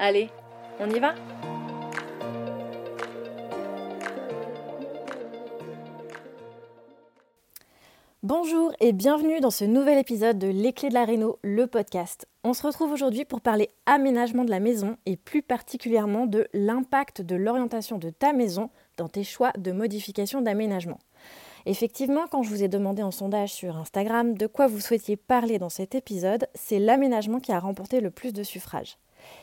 Allez, on y va Bonjour et bienvenue dans ce nouvel épisode de Les Clés de la Réno, le podcast. On se retrouve aujourd'hui pour parler aménagement de la maison et plus particulièrement de l'impact de l'orientation de ta maison dans tes choix de modification d'aménagement. Effectivement, quand je vous ai demandé en sondage sur Instagram de quoi vous souhaitiez parler dans cet épisode, c'est l'aménagement qui a remporté le plus de suffrages.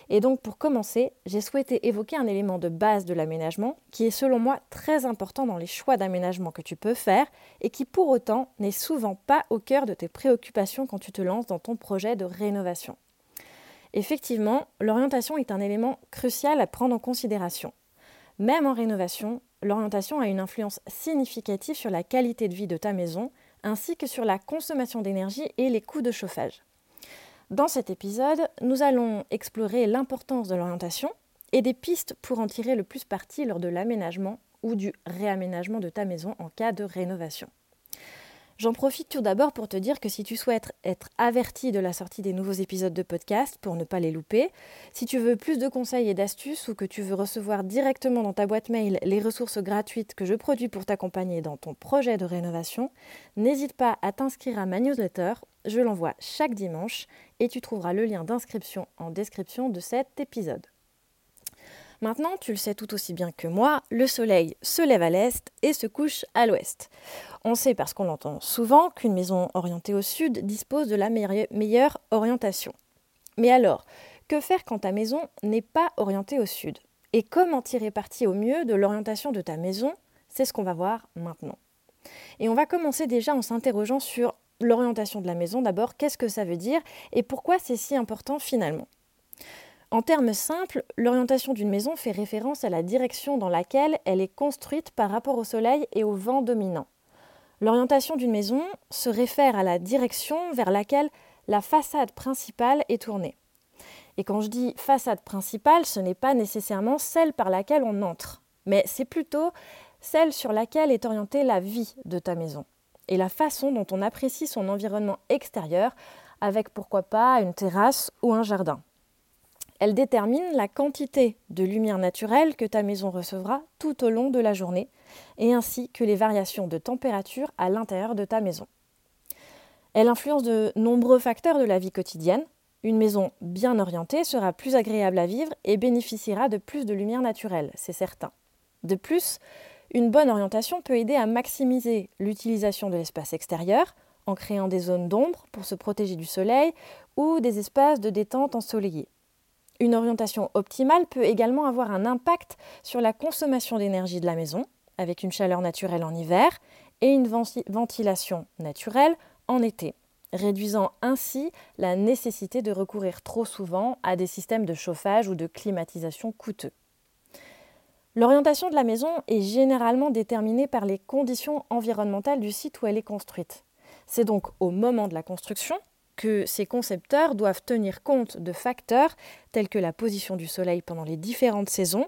Et donc pour commencer, j'ai souhaité évoquer un élément de base de l'aménagement qui est selon moi très important dans les choix d'aménagement que tu peux faire et qui pour autant n'est souvent pas au cœur de tes préoccupations quand tu te lances dans ton projet de rénovation. Effectivement, l'orientation est un élément crucial à prendre en considération. Même en rénovation, l'orientation a une influence significative sur la qualité de vie de ta maison ainsi que sur la consommation d'énergie et les coûts de chauffage. Dans cet épisode, nous allons explorer l'importance de l'orientation et des pistes pour en tirer le plus parti lors de l'aménagement ou du réaménagement de ta maison en cas de rénovation. J'en profite tout d'abord pour te dire que si tu souhaites être averti de la sortie des nouveaux épisodes de podcast pour ne pas les louper, si tu veux plus de conseils et d'astuces ou que tu veux recevoir directement dans ta boîte mail les ressources gratuites que je produis pour t'accompagner dans ton projet de rénovation, n'hésite pas à t'inscrire à ma newsletter je l'envoie chaque dimanche et tu trouveras le lien d'inscription en description de cet épisode. Maintenant, tu le sais tout aussi bien que moi, le soleil se lève à l'est et se couche à l'ouest. On sait parce qu'on l'entend souvent qu'une maison orientée au sud dispose de la meilleure orientation. Mais alors, que faire quand ta maison n'est pas orientée au sud? Et comment tirer parti au mieux de l'orientation de ta maison? C'est ce qu'on va voir maintenant. Et on va commencer déjà en s'interrogeant sur l'orientation de la maison d'abord, qu'est-ce que ça veut dire et pourquoi c'est si important finalement. En termes simples, l'orientation d'une maison fait référence à la direction dans laquelle elle est construite par rapport au soleil et au vent dominant. L'orientation d'une maison se réfère à la direction vers laquelle la façade principale est tournée. Et quand je dis façade principale, ce n'est pas nécessairement celle par laquelle on entre, mais c'est plutôt celle sur laquelle est orientée la vie de ta maison et la façon dont on apprécie son environnement extérieur, avec pourquoi pas une terrasse ou un jardin. Elle détermine la quantité de lumière naturelle que ta maison recevra tout au long de la journée, et ainsi que les variations de température à l'intérieur de ta maison. Elle influence de nombreux facteurs de la vie quotidienne. Une maison bien orientée sera plus agréable à vivre et bénéficiera de plus de lumière naturelle, c'est certain. De plus, une bonne orientation peut aider à maximiser l'utilisation de l'espace extérieur en créant des zones d'ombre pour se protéger du soleil ou des espaces de détente ensoleillés. Une orientation optimale peut également avoir un impact sur la consommation d'énergie de la maison, avec une chaleur naturelle en hiver et une ventilation naturelle en été, réduisant ainsi la nécessité de recourir trop souvent à des systèmes de chauffage ou de climatisation coûteux. L'orientation de la maison est généralement déterminée par les conditions environnementales du site où elle est construite. C'est donc au moment de la construction que ces concepteurs doivent tenir compte de facteurs tels que la position du soleil pendant les différentes saisons,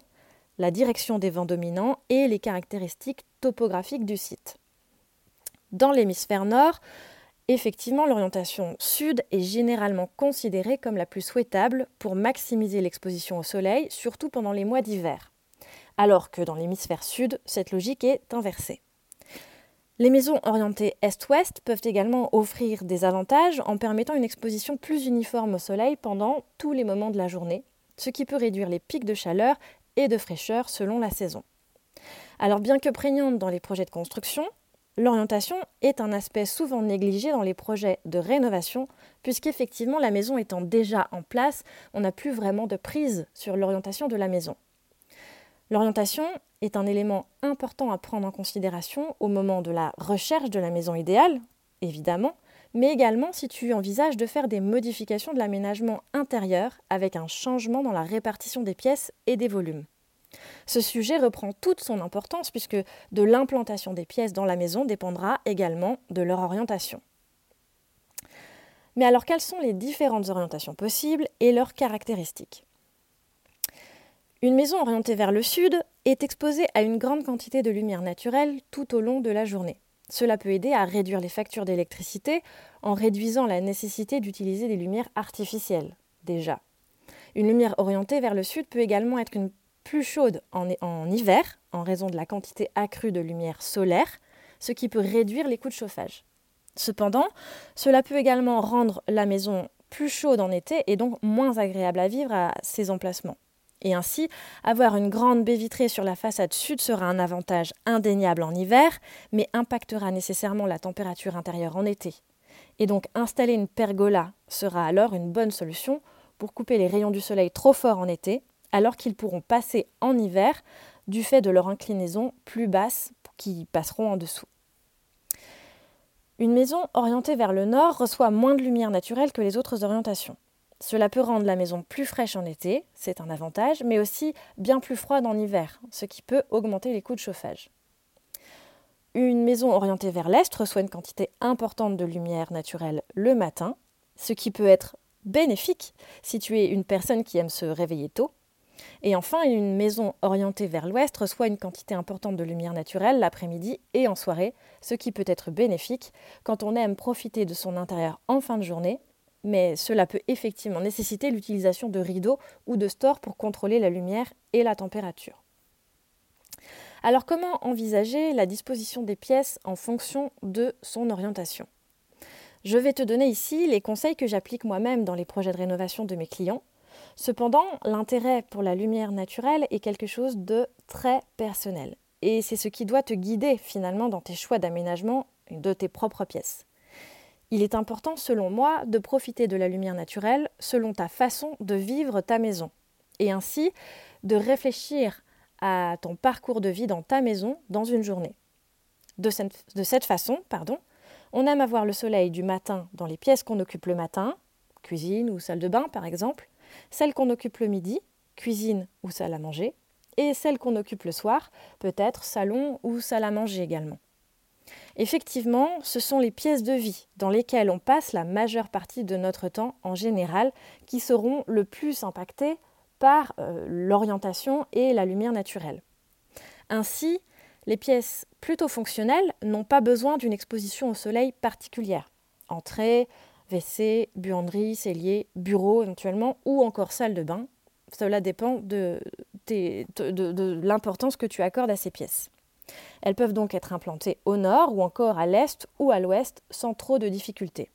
la direction des vents dominants et les caractéristiques topographiques du site. Dans l'hémisphère nord, effectivement, l'orientation sud est généralement considérée comme la plus souhaitable pour maximiser l'exposition au soleil, surtout pendant les mois d'hiver alors que dans l'hémisphère sud, cette logique est inversée. Les maisons orientées est-ouest peuvent également offrir des avantages en permettant une exposition plus uniforme au soleil pendant tous les moments de la journée, ce qui peut réduire les pics de chaleur et de fraîcheur selon la saison. Alors bien que prégnante dans les projets de construction, l'orientation est un aspect souvent négligé dans les projets de rénovation, puisqu'effectivement la maison étant déjà en place, on n'a plus vraiment de prise sur l'orientation de la maison. L'orientation est un élément important à prendre en considération au moment de la recherche de la maison idéale, évidemment, mais également si tu envisages de faire des modifications de l'aménagement intérieur avec un changement dans la répartition des pièces et des volumes. Ce sujet reprend toute son importance puisque de l'implantation des pièces dans la maison dépendra également de leur orientation. Mais alors quelles sont les différentes orientations possibles et leurs caractéristiques? Une maison orientée vers le sud est exposée à une grande quantité de lumière naturelle tout au long de la journée. Cela peut aider à réduire les factures d'électricité en réduisant la nécessité d'utiliser des lumières artificielles, déjà. Une lumière orientée vers le sud peut également être une plus chaude en, en, hiver en raison de la quantité accrue de lumière solaire, ce qui peut réduire les coûts de chauffage. Cependant, cela peut également rendre la maison plus chaude en été et donc moins agréable à vivre à ces emplacements. Et ainsi, avoir une grande baie vitrée sur la façade sud sera un avantage indéniable en hiver, mais impactera nécessairement la température intérieure en été. Et donc installer une pergola sera alors une bonne solution pour couper les rayons du soleil trop forts en été alors qu'ils pourront passer en hiver du fait de leur inclinaison plus basse qui passeront en dessous. Une maison orientée vers le nord reçoit moins de lumière naturelle que les autres orientations. Cela peut rendre la maison plus fraîche en été, c'est un avantage, mais aussi bien plus froide en hiver, ce qui peut augmenter les coûts de chauffage. Une maison orientée vers l'est reçoit une quantité importante de lumière naturelle le matin, ce qui peut être bénéfique si tu es une personne qui aime se réveiller tôt, et enfin, une maison orientée vers l'ouest reçoit une quantité importante de lumière naturelle l'après-midi et en soirée, ce qui peut être bénéfique quand on aime profiter de son intérieur en fin de journée, mais cela peut effectivement nécessiter l'utilisation de rideaux ou de stores pour contrôler la lumière et la température. Alors comment envisager la disposition des pièces en fonction de son orientation? Je vais te donner ici les conseils que j'applique moi-même dans les projets de rénovation de mes clients Cependant, l'intérêt pour la lumière naturelle est quelque chose de très personnel. Et c'est ce qui doit te guider finalement dans tes choix d'aménagement de tes propres pièces. Il est important, selon moi, de profiter de la lumière naturelle selon ta façon de vivre ta maison. Et ainsi, de réfléchir à ton parcours de vie dans ta maison dans une journée. De cette, façon, pardon, on aime avoir le soleil du matin dans les pièces qu'on occupe le matin, cuisine ou salle de bain par exemple, celle qu'on occupe le midi, cuisine ou salle à manger, et celle qu'on occupe le soir, peut-être salon ou salle à manger également. Effectivement, ce sont les pièces de vie dans lesquelles on passe la majeure partie de notre temps en général qui seront le plus impactées par euh, l'orientation et la lumière naturelle. Ainsi, les pièces plutôt fonctionnelles n'ont pas besoin d'une exposition au soleil particulière. Entrée, WC, buanderie, cellier, bureau éventuellement, ou encore salle de bain. Cela dépend de, de, l'importance que tu accordes à ces pièces. Elles peuvent donc être implantées au nord ou encore à l'est ou à l'ouest sans trop de difficultés.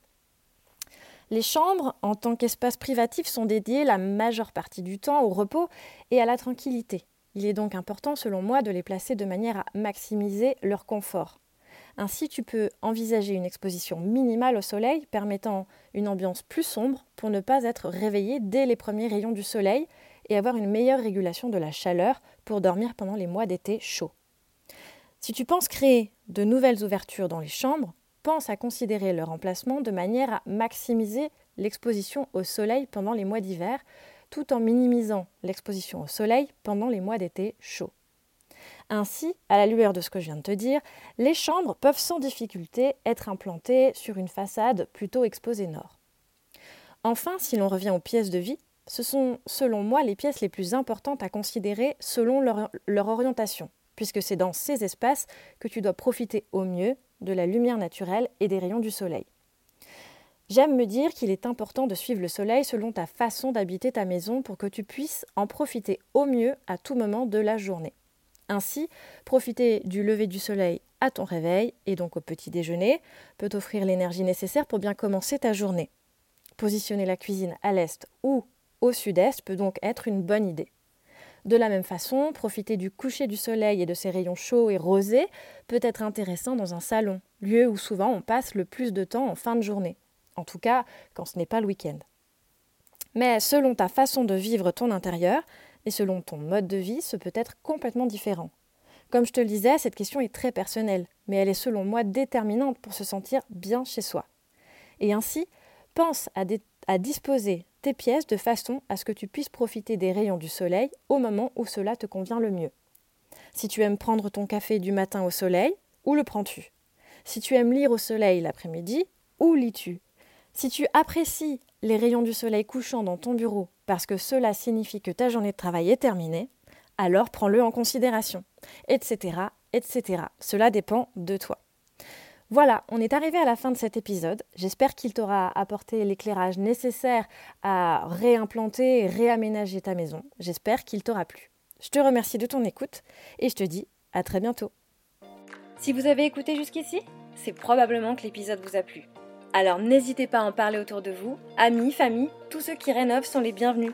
Les chambres, en tant qu'espace privatif, sont dédiées la majeure partie du temps au repos et à la tranquillité. Il est donc important, selon moi, de les placer de manière à maximiser leur confort. Ainsi, tu peux envisager une exposition minimale au soleil permettant une ambiance plus sombre pour ne pas être réveillé dès les premiers rayons du soleil et avoir une meilleure régulation de la chaleur pour dormir pendant les mois d'été chauds. Si tu penses créer de nouvelles ouvertures dans les chambres, pense à considérer leur emplacement de manière à maximiser l'exposition au soleil pendant les mois d'hiver, tout en minimisant l'exposition au soleil pendant les mois d'été chauds. Ainsi, à la lueur de ce que je viens de te dire, les chambres peuvent sans difficulté être implantées sur une façade plutôt exposée nord. Enfin, si l'on revient aux pièces de vie, ce sont selon moi les pièces les plus importantes à considérer selon leur, leur orientation, puisque c'est dans ces espaces que tu dois profiter au mieux de la lumière naturelle et des rayons du soleil. J'aime me dire qu'il est important de suivre le soleil selon ta façon d'habiter ta maison pour que tu puisses en profiter au mieux à tout moment de la journée. Ainsi, profiter du lever du soleil à ton réveil et donc au petit déjeuner peut t'offrir l'énergie nécessaire pour bien commencer ta journée. Positionner la cuisine à l'est ou au sud-est peut donc être une bonne idée. De la même façon, profiter du coucher du soleil et de ses rayons chauds et rosés peut être intéressant dans un salon, lieu où souvent on passe le plus de temps en fin de journée. En tout cas, quand ce n'est pas le week-end. Mais selon ta façon de vivre ton intérieur et selon ton mode de vie, ce peut être complètement différent. Comme je te le disais, cette question est très personnelle, mais elle est selon moi déterminante pour se sentir bien chez soi. Et ainsi, pense à, à disposer tes pièces de façon à ce que tu puisses profiter des rayons du soleil au moment où cela te convient le mieux. Si tu aimes prendre ton café du matin au soleil, où le prends-tu? Si tu aimes lire au soleil l'après-midi, où lis-tu? Si tu apprécies les rayons du soleil couchant dans ton bureau parce que cela signifie que ta journée de travail est terminée, alors prends-le en considération, etc., etc. Cela dépend de toi. Voilà, on est arrivé à la fin de cet épisode. J'espère qu'il t'aura apporté l'éclairage nécessaire à réimplanter et réaménager ta maison. J'espère qu'il t'aura plu. Je te remercie de ton écoute et je te dis à très bientôt. Si vous avez écouté jusqu'ici, c'est probablement que l'épisode vous a plu. Alors n'hésitez pas à en parler autour de vous. Amis, famille, tous ceux qui rénovent sont les bienvenus.